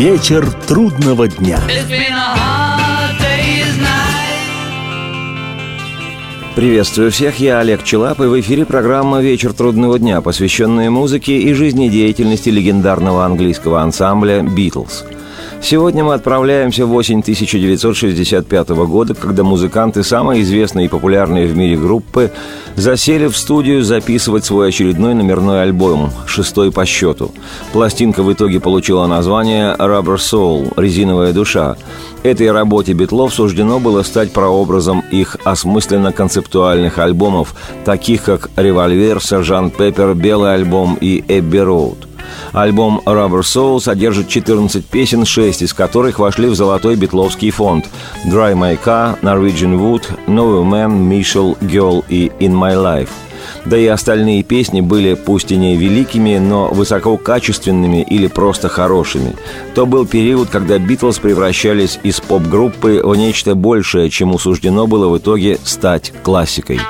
Вечер трудного дня. Приветствую всех, я Олег Челап, и в эфире программа «Вечер трудного дня», посвященная музыке и жизнедеятельности легендарного английского ансамбля «Битлз». Сегодня мы отправляемся в осень 1965 года, когда музыканты самой известной и популярной в мире группы засели в студию записывать свой очередной номерной альбом, шестой по счету. Пластинка в итоге получила название «Rubber Soul» – «Резиновая душа». Этой работе Битлов суждено было стать прообразом их осмысленно-концептуальных альбомов, таких как «Револьвер», «Сержант Пеппер», «Белый альбом» и «Эбби Роуд». Альбом Rubber Soul содержит 14 песен, 6 из которых вошли в золотой битловский фонд «Dry My Car», «Norwegian Wood», «No Man», «Michelle», «Girl» и «In My Life». Да и остальные песни были пусть и не великими, но высококачественными или просто хорошими. То был период, когда Битлз превращались из поп-группы в нечто большее, чему суждено было в итоге стать классикой.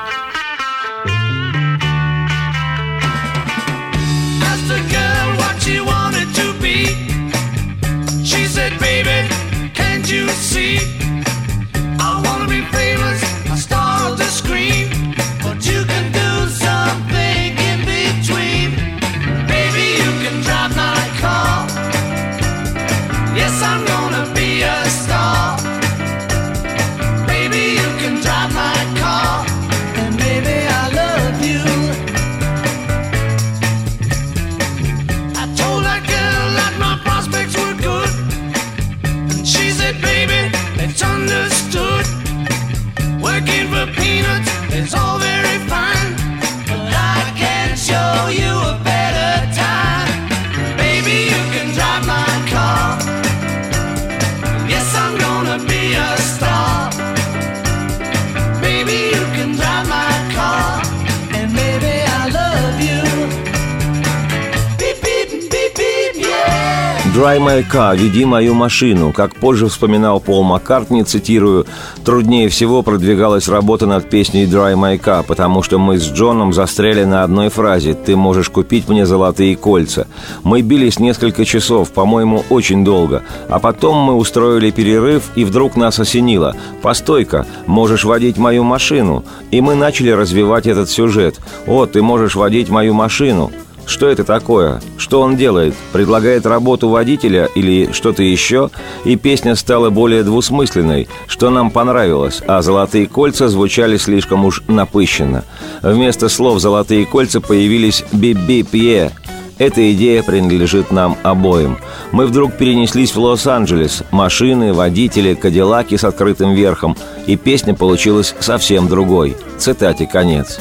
«Dry my car», «Веди мою машину». Как позже вспоминал Пол Маккартни, цитирую, «Труднее всего продвигалась работа над песней «Dry my car», потому что мы с Джоном застряли на одной фразе «Ты можешь купить мне золотые кольца». Мы бились несколько часов, по-моему, очень долго. А потом мы устроили перерыв, и вдруг нас осенило. «Постой-ка, можешь водить мою машину». И мы начали развивать этот сюжет. «О, ты можешь водить мою машину». Что это такое? Что он делает? Предлагает работу водителя или что-то еще? И песня стала более двусмысленной, что нам понравилось, а «Золотые кольца» звучали слишком уж напыщенно. Вместо слов «Золотые кольца» появились «Би-би-пье», эта идея принадлежит нам обоим. Мы вдруг перенеслись в Лос-Анджелес. Машины, водители, кадиллаки с открытым верхом. И песня получилась совсем другой. Цитате конец.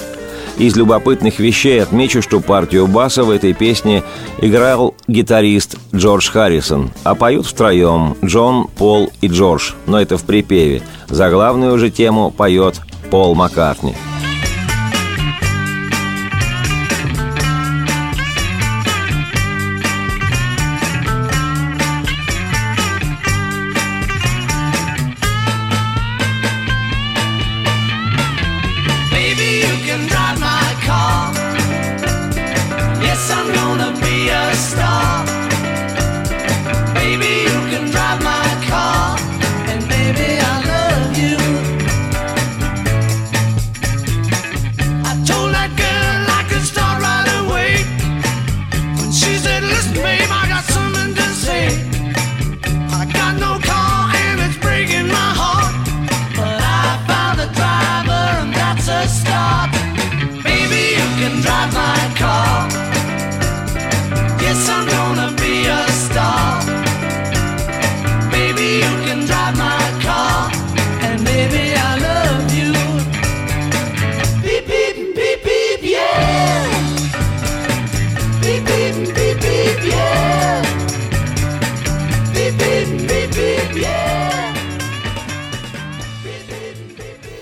Из любопытных вещей отмечу, что партию баса в этой песне играл гитарист Джордж Харрисон, а поют втроем Джон, Пол и Джордж, но это в припеве. За главную же тему поет Пол Маккартни –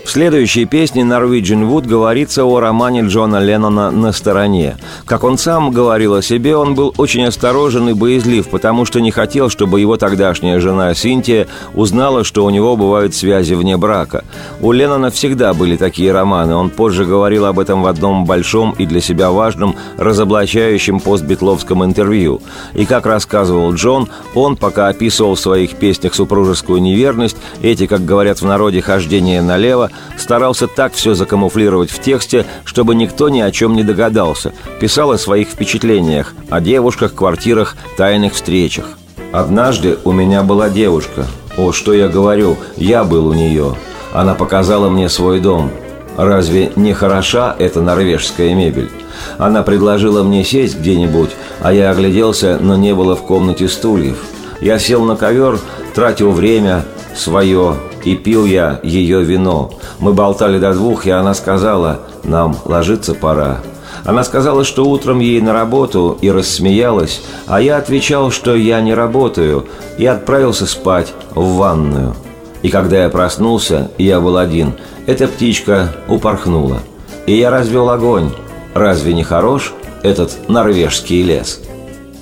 В следующей песне «Norwegian Wood» говорится о романе Джона Леннона «На стороне». Как он сам говорил о себе, он был очень осторожен и боязлив, потому что не хотел, чтобы его тогдашняя жена Синтия узнала, что у него бывают связи вне брака. У Леннона всегда были такие романы. Он позже говорил об этом в одном большом и для себя важном разоблачающем постбитловском интервью. И как рассказывал Джон, он, пока описывал в своих песнях супружескую неверность, эти, как говорят в народе, хождения налево, старался так все закамуфлировать в тексте, чтобы никто ни о чем не догадался. Писал о своих впечатлениях, о девушках, квартирах, тайных встречах. «Однажды у меня была девушка. О, что я говорю, я был у нее. Она показала мне свой дом. Разве не хороша эта норвежская мебель? Она предложила мне сесть где-нибудь, а я огляделся, но не было в комнате стульев. Я сел на ковер, тратил время свое, и пил я ее вино. Мы болтали до двух, и она сказала, нам ложиться пора. Она сказала, что утром ей на работу и рассмеялась, а я отвечал, что я не работаю, и отправился спать в ванную. И когда я проснулся, я был один, эта птичка упорхнула. И я развел огонь. Разве не хорош этот норвежский лес?»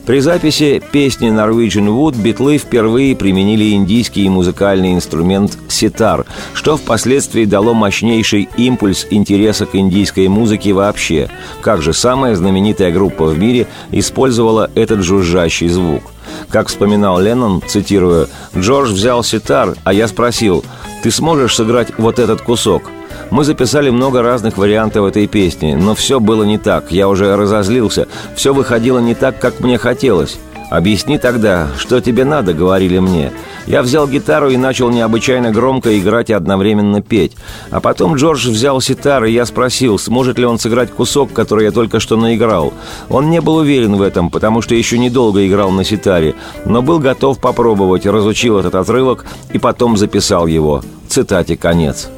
При записи песни Norwegian Wood битлы впервые применили индийский музыкальный инструмент ситар, что впоследствии дало мощнейший импульс интереса к индийской музыке вообще. Как же самая знаменитая группа в мире использовала этот жужжащий звук. Как вспоминал Леннон, цитирую, «Джордж взял ситар, а я спросил, ты сможешь сыграть вот этот кусок?» Мы записали много разных вариантов этой песни, но все было не так. Я уже разозлился. Все выходило не так, как мне хотелось. «Объясни тогда, что тебе надо», — говорили мне. Я взял гитару и начал необычайно громко играть и одновременно петь. А потом Джордж взял ситар, и я спросил, сможет ли он сыграть кусок, который я только что наиграл. Он не был уверен в этом, потому что еще недолго играл на ситаре, но был готов попробовать, разучил этот отрывок и потом записал его. Цитате конец.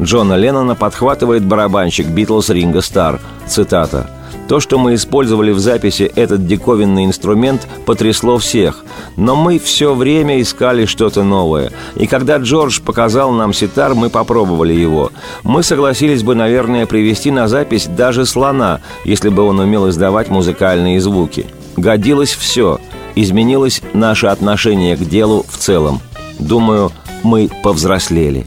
Джона Леннона подхватывает барабанщик Битлз Ринга Стар. Цитата. То, что мы использовали в записи этот диковинный инструмент, потрясло всех. Но мы все время искали что-то новое. И когда Джордж показал нам ситар, мы попробовали его. Мы согласились бы, наверное, привести на запись даже слона, если бы он умел издавать музыкальные звуки. Годилось все. Изменилось наше отношение к делу в целом. Думаю, мы повзрослели.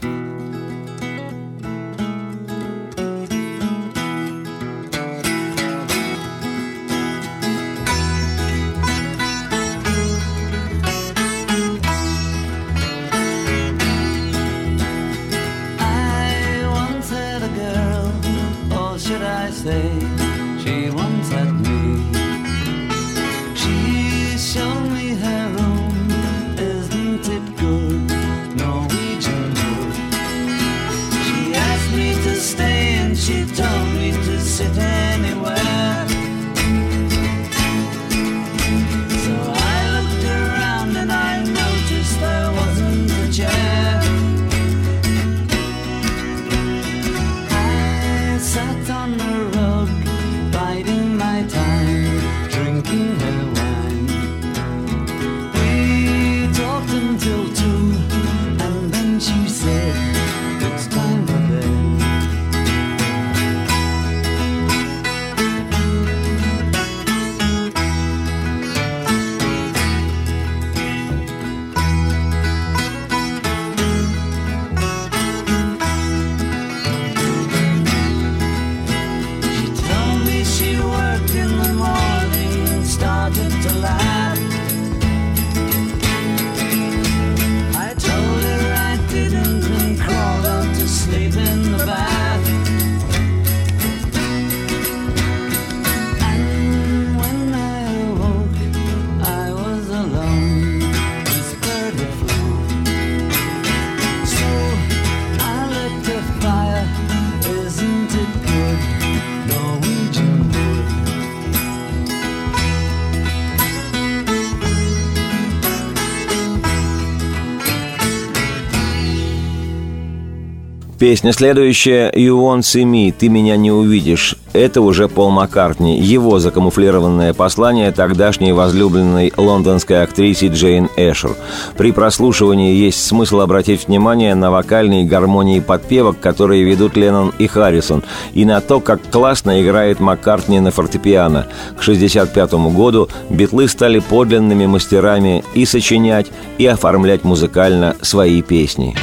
Песня следующая «You won't see me» «Ты меня не увидишь» Это уже Пол Маккартни, его закамуфлированное послание тогдашней возлюбленной лондонской актрисе Джейн Эшер. При прослушивании есть смысл обратить внимание на вокальные гармонии подпевок, которые ведут Леннон и Харрисон, и на то, как классно играет Маккартни на фортепиано. К 1965 году битлы стали подлинными мастерами и сочинять, и оформлять музыкально свои песни.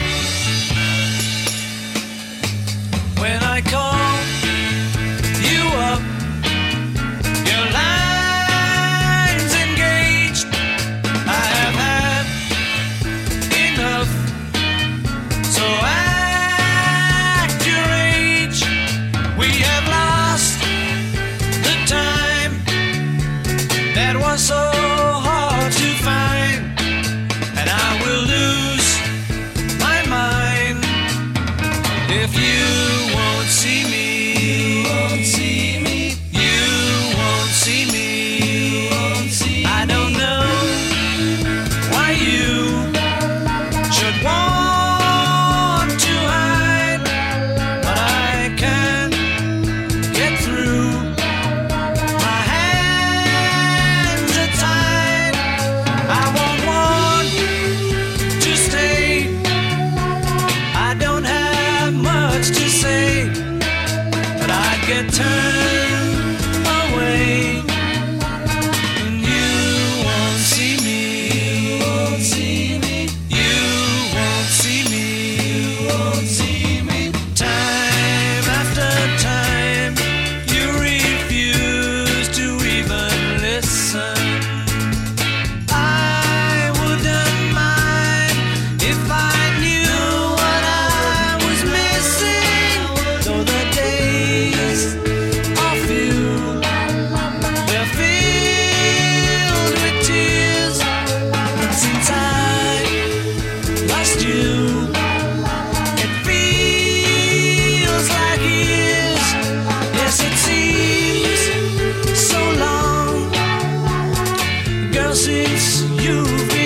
since you've been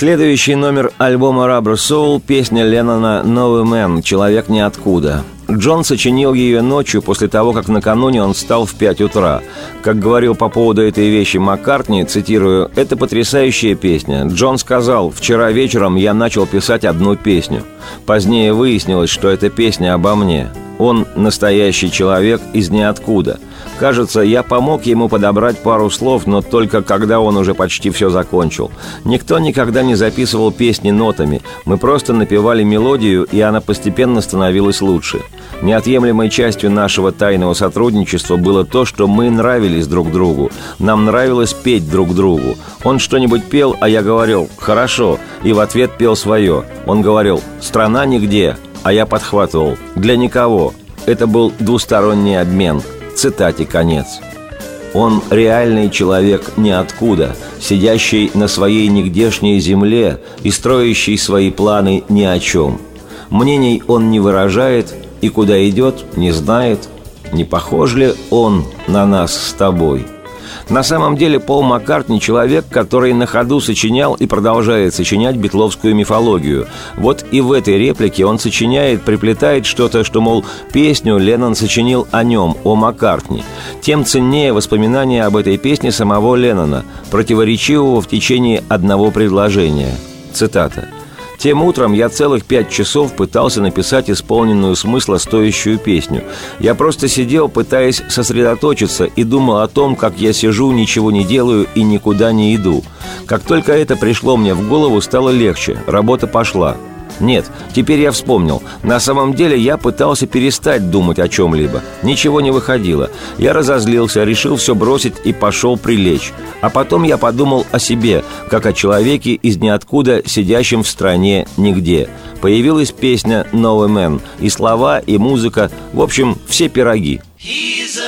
Следующий номер альбома Rubber Soul – песня Леннона «Новый мэн. Человек ниоткуда». Джон сочинил ее ночью после того, как накануне он встал в 5 утра. Как говорил по поводу этой вещи Маккартни, цитирую, «Это потрясающая песня. Джон сказал, вчера вечером я начал писать одну песню. Позднее выяснилось, что эта песня обо мне. Он настоящий человек из ниоткуда. Кажется, я помог ему подобрать пару слов, но только когда он уже почти все закончил. Никто никогда не записывал песни нотами. Мы просто напевали мелодию, и она постепенно становилась лучше. Неотъемлемой частью нашего тайного сотрудничества было то, что мы нравились друг другу. Нам нравилось петь друг другу. Он что-нибудь пел, а я говорил «хорошо», и в ответ пел свое. Он говорил «страна нигде», а я подхватывал «для никого». Это был двусторонний обмен – Цитате конец. Он реальный человек ниоткуда, сидящий на своей нигдешней земле и строящий свои планы ни о чем. Мнений он не выражает и куда идет, не знает. Не похож ли он на нас с тобой? На самом деле Пол Маккартни – человек, который на ходу сочинял и продолжает сочинять битловскую мифологию. Вот и в этой реплике он сочиняет, приплетает что-то, что, мол, песню Леннон сочинил о нем, о Маккартни. Тем ценнее воспоминания об этой песне самого Леннона, противоречивого в течение одного предложения. Цитата – тем утром я целых пять часов пытался написать исполненную смысла стоящую песню. Я просто сидел, пытаясь сосредоточиться, и думал о том, как я сижу, ничего не делаю и никуда не иду. Как только это пришло мне в голову, стало легче, работа пошла. Нет, теперь я вспомнил. На самом деле я пытался перестать думать о чем-либо. Ничего не выходило. Я разозлился, решил все бросить и пошел прилечь. А потом я подумал о себе, как о человеке из ниоткуда, сидящем в стране нигде. Появилась песня «No Man», и слова, и музыка, в общем, все пироги. He's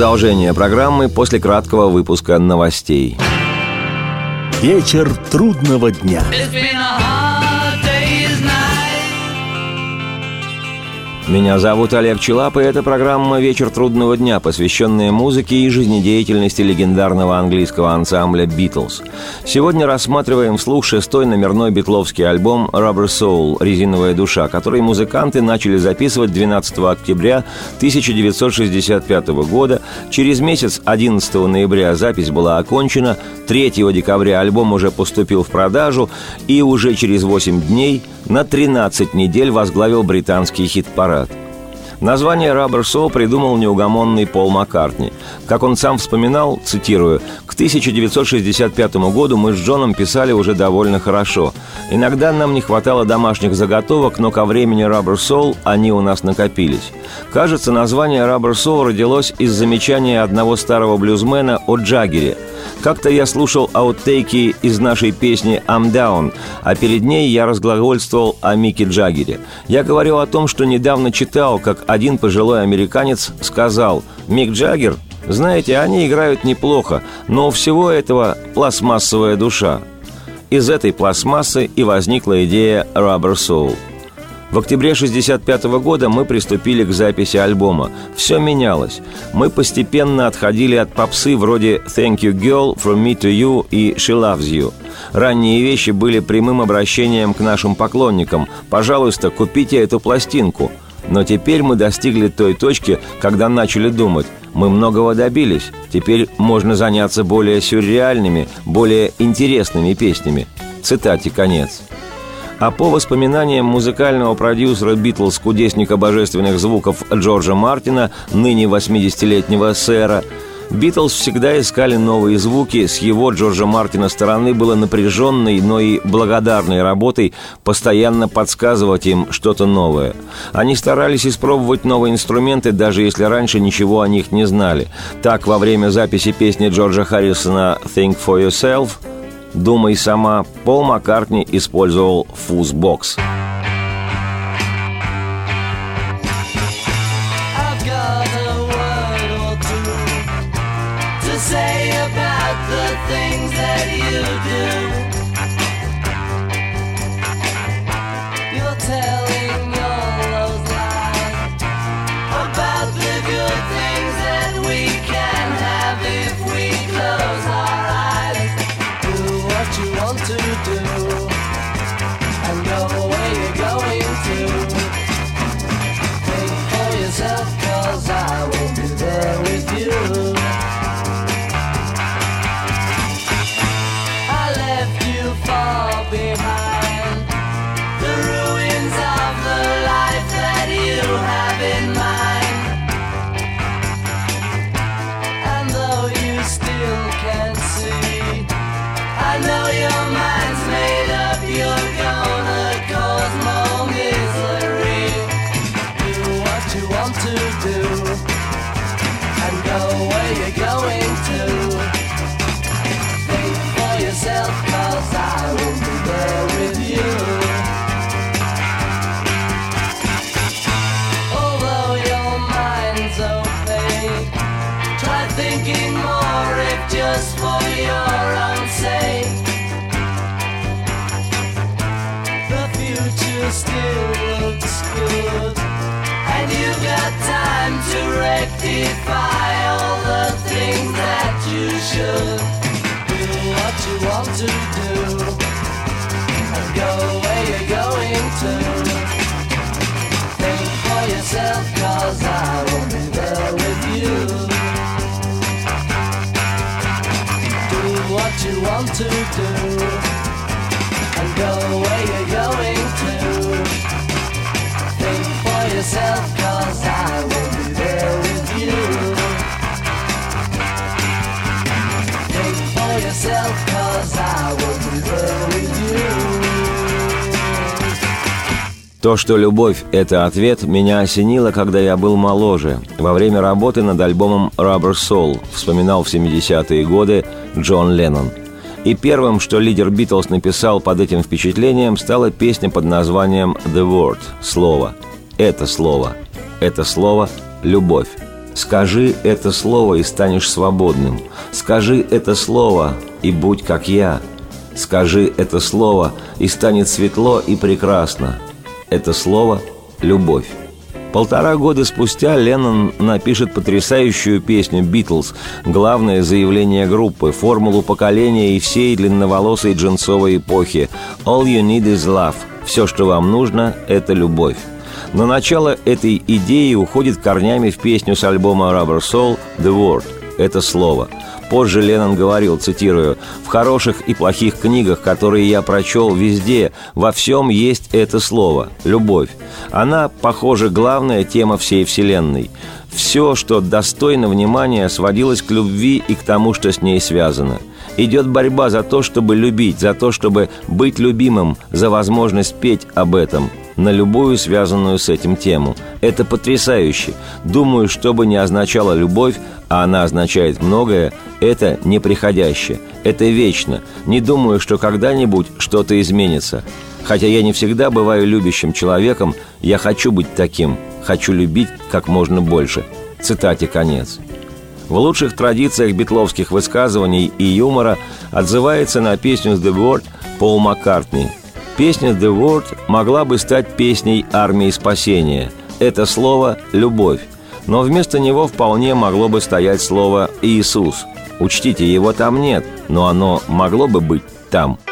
Продолжение программы после краткого выпуска новостей. Вечер трудного дня. Меня зовут Олег Челап, и это программа «Вечер трудного дня», посвященная музыке и жизнедеятельности легендарного английского ансамбля «Битлз». Сегодня рассматриваем вслух шестой номерной битловский альбом «Rubber Soul» «Резиновая душа», который музыканты начали записывать 12 октября 1965 года. Через месяц, 11 ноября, запись была окончена, 3 декабря альбом уже поступил в продажу, и уже через 8 дней на 13 недель возглавил британский хит-парад брат Название «Rubber Soul» придумал неугомонный Пол Маккартни. Как он сам вспоминал, цитирую, «К 1965 году мы с Джоном писали уже довольно хорошо. Иногда нам не хватало домашних заготовок, но ко времени «Rubber Soul» они у нас накопились. Кажется, название «Rubber Soul» родилось из замечания одного старого блюзмена о Джаггере – как-то я слушал аутейки из нашей песни «I'm Down», а перед ней я разглагольствовал о Мике Джаггере. Я говорил о том, что недавно читал, как один пожилой американец сказал «Мик Джаггер, знаете, они играют неплохо, но у всего этого пластмассовая душа». Из этой пластмассы и возникла идея «Rubber Soul». В октябре 1965 года мы приступили к записи альбома. Все менялось. Мы постепенно отходили от попсы вроде «Thank you, girl», «From me to you» и «She loves you». Ранние вещи были прямым обращением к нашим поклонникам. «Пожалуйста, купите эту пластинку». Но теперь мы достигли той точки, когда начали думать. Мы многого добились. Теперь можно заняться более сюрреальными, более интересными песнями. Цитате конец. А по воспоминаниям музыкального продюсера «Битлз» кудесника божественных звуков Джорджа Мартина, ныне 80-летнего сэра, Битлз всегда искали новые звуки, с его Джорджа Мартина стороны было напряженной, но и благодарной работой постоянно подсказывать им что-то новое. Они старались испробовать новые инструменты, даже если раньше ничего о них не знали. Так, во время записи песни Джорджа Харрисона «Think for Yourself» «Думай сама» Пол Маккартни использовал фузбокс. say the things that you do. Want to do. And go where you're going to. Think for yourself cause I will be there with you. То, что любовь – это ответ, меня осенило, когда я был моложе, во время работы над альбомом «Rubber Soul», вспоминал в 70-е годы Джон Леннон. И первым, что лидер Битлз написал под этим впечатлением, стала песня под названием «The Word» – «Слово». Это слово. Это слово – любовь. Скажи это слово и станешь свободным. Скажи это слово и будь как я. Скажи это слово и станет светло и прекрасно. Это слово – любовь. Полтора года спустя Леннон напишет потрясающую песню «Битлз», главное заявление группы, формулу поколения и всей длинноволосой джинсовой эпохи «All you need is love» – «Все, что вам нужно – это любовь». Но начало этой идеи уходит корнями в песню с альбома Rubber Soul «The Word» – это слово. Позже Леннон говорил, цитирую, «В хороших и плохих книгах, которые я прочел везде, во всем есть это слово – любовь. Она, похоже, главная тема всей Вселенной. Все, что достойно внимания, сводилось к любви и к тому, что с ней связано. Идет борьба за то, чтобы любить, за то, чтобы быть любимым, за возможность петь об этом – на любую связанную с этим тему. Это потрясающе. Думаю, что бы ни означала любовь, а она означает многое, это неприходящее, это вечно. Не думаю, что когда-нибудь что-то изменится. Хотя я не всегда бываю любящим человеком, я хочу быть таким, хочу любить как можно больше. Цитате конец. В лучших традициях битловских высказываний и юмора отзывается на песню «The Word» Пол Маккартни – Песня «The Word» могла бы стать песней армии спасения. Это слово «любовь». Но вместо него вполне могло бы стоять слово «Иисус». Учтите, его там нет, но оно могло бы быть там –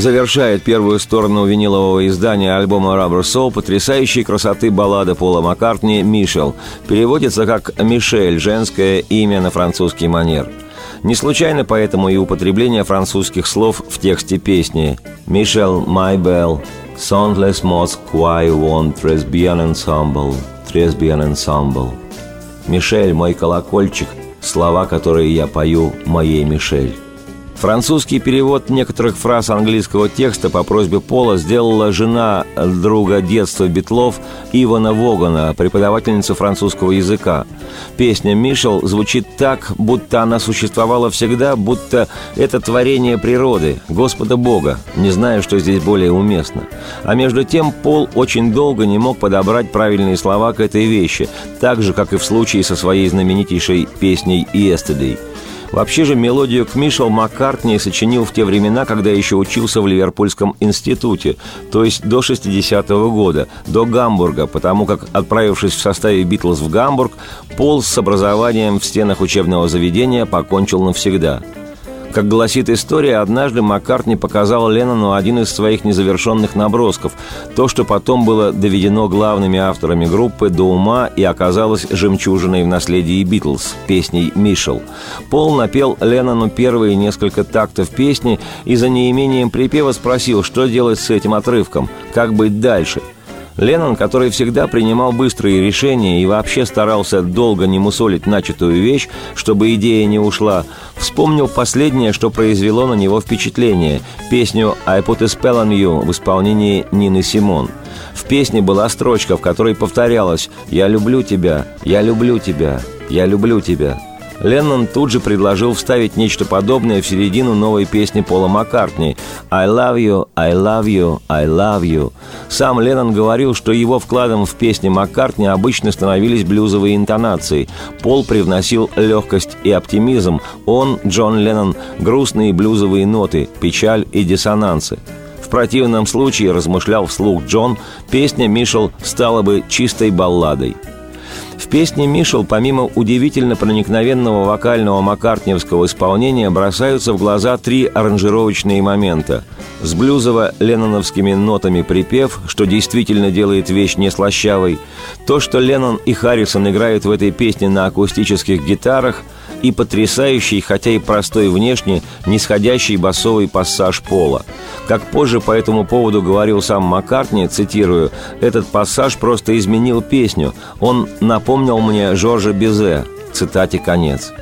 завершает первую сторону винилового издания альбома Rubber Soul потрясающей красоты баллада Пола Маккартни «Мишел». Переводится как «Мишель» – женское имя на французский манер. Не случайно поэтому и употребление французских слов в тексте песни «Мишел, bell, soundless moss quai won tres bien ensemble, tres bien ensemble». «Мишель, мой колокольчик», слова, которые я пою моей Мишель. Французский перевод некоторых фраз английского текста по просьбе Пола сделала жена друга детства Битлов Ивана Вогана, преподавательница французского языка. Песня «Мишел» звучит так, будто она существовала всегда, будто это творение природы, Господа Бога, не знаю, что здесь более уместно. А между тем Пол очень долго не мог подобрать правильные слова к этой вещи, так же, как и в случае со своей знаменитейшей песней «Yesterday». Вообще же мелодию к Мишел Маккартни сочинил в те времена, когда еще учился в Ливерпульском институте, то есть до 60-го года, до Гамбурга, потому как, отправившись в составе «Битлз» в Гамбург, Пол с образованием в стенах учебного заведения покончил навсегда – как гласит история, однажды Маккартни показал Леннону один из своих незавершенных набросков, то, что потом было доведено главными авторами группы до ума и оказалось жемчужиной в наследии Битлз, песней «Мишел». Пол напел Леннону первые несколько тактов песни и за неимением припева спросил, что делать с этим отрывком, как быть дальше – Леннон, который всегда принимал быстрые решения и вообще старался долго не мусолить начатую вещь, чтобы идея не ушла, вспомнил последнее, что произвело на него впечатление – песню «I put a spell on you» в исполнении Нины Симон. В песне была строчка, в которой повторялось «Я люблю тебя, я люблю тебя, я люблю тебя». Леннон тут же предложил вставить нечто подобное в середину новой песни Пола Маккартни «I love you, I love you, I love you». Сам Леннон говорил, что его вкладом в песни Маккартни обычно становились блюзовые интонации. Пол привносил легкость и оптимизм. Он, Джон Леннон, грустные блюзовые ноты, печаль и диссонансы. В противном случае, размышлял вслух Джон, песня Мишел стала бы чистой балладой – в песне «Мишел» помимо удивительно проникновенного вокального маккартневского исполнения бросаются в глаза три аранжировочные момента. С блюзово-ленноновскими нотами припев, что действительно делает вещь не слащавой, то, что Леннон и Харрисон играют в этой песне на акустических гитарах – и потрясающий, хотя и простой внешне, нисходящий басовый пассаж Пола. Как позже по этому поводу говорил сам Маккартни, цитирую, «Этот пассаж просто изменил песню. Он напомнил мне Жоржа Бизе». Цитате конец.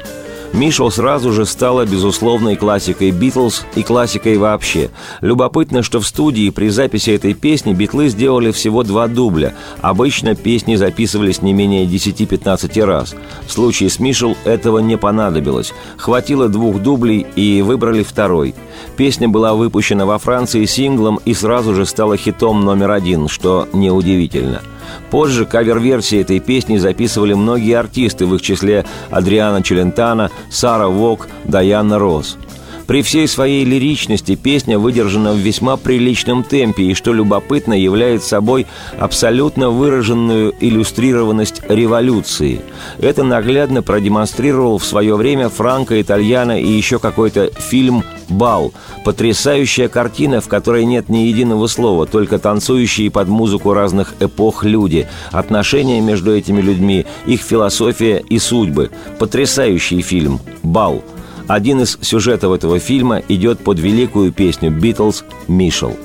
Мишел сразу же стала безусловной классикой Битлз и классикой вообще. Любопытно, что в студии при записи этой песни Битлы сделали всего два дубля. Обычно песни записывались не менее 10-15 раз. В случае с Мишел этого не понадобилось. Хватило двух дублей и выбрали второй. Песня была выпущена во Франции синглом и сразу же стала хитом номер один, что неудивительно – Позже кавер-версии этой песни записывали многие артисты, в их числе Адриана Челентано, Сара Вок, Даяна Росс. При всей своей лиричности песня выдержана в весьма приличном темпе и, что любопытно, является собой абсолютно выраженную иллюстрированность революции. Это наглядно продемонстрировал в свое время Франко Итальяно и еще какой-то фильм «Бал». Потрясающая картина, в которой нет ни единого слова, только танцующие под музыку разных эпох люди, отношения между этими людьми, их философия и судьбы. Потрясающий фильм «Бал». Один из сюжетов этого фильма идет под великую песню «Битлз» «Мишел».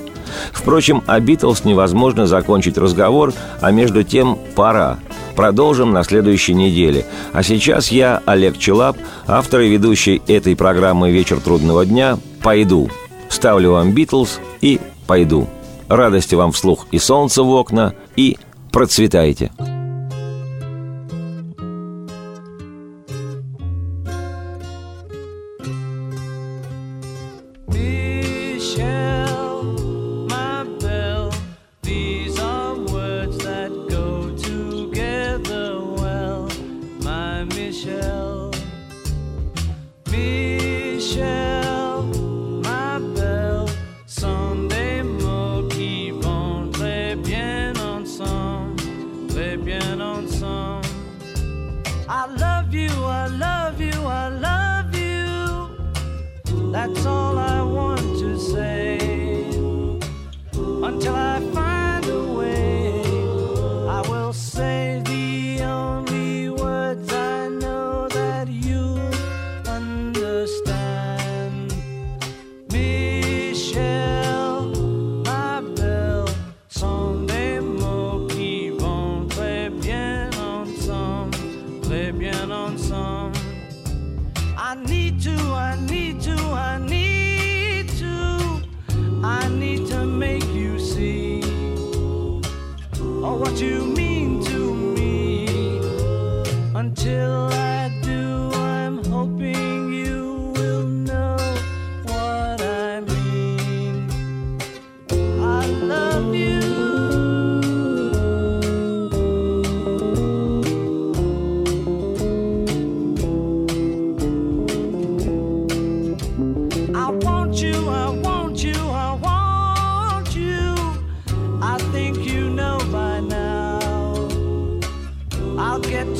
Впрочем, о «Битлз» невозможно закончить разговор, а между тем пора. Продолжим на следующей неделе. А сейчас я, Олег Челап, автор и ведущий этой программы «Вечер трудного дня», пойду. Ставлю вам «Битлз» и пойду. Радости вам вслух и солнца в окна, и процветайте.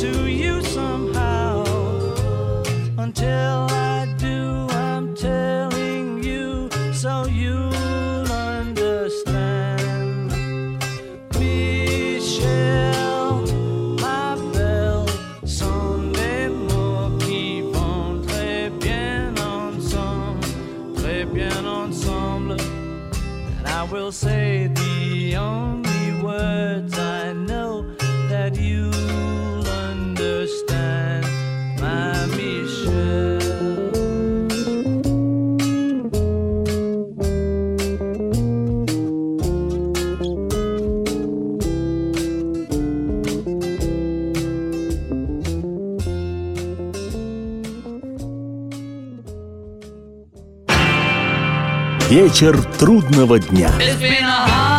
to you. Вечер трудного дня. It's been a hard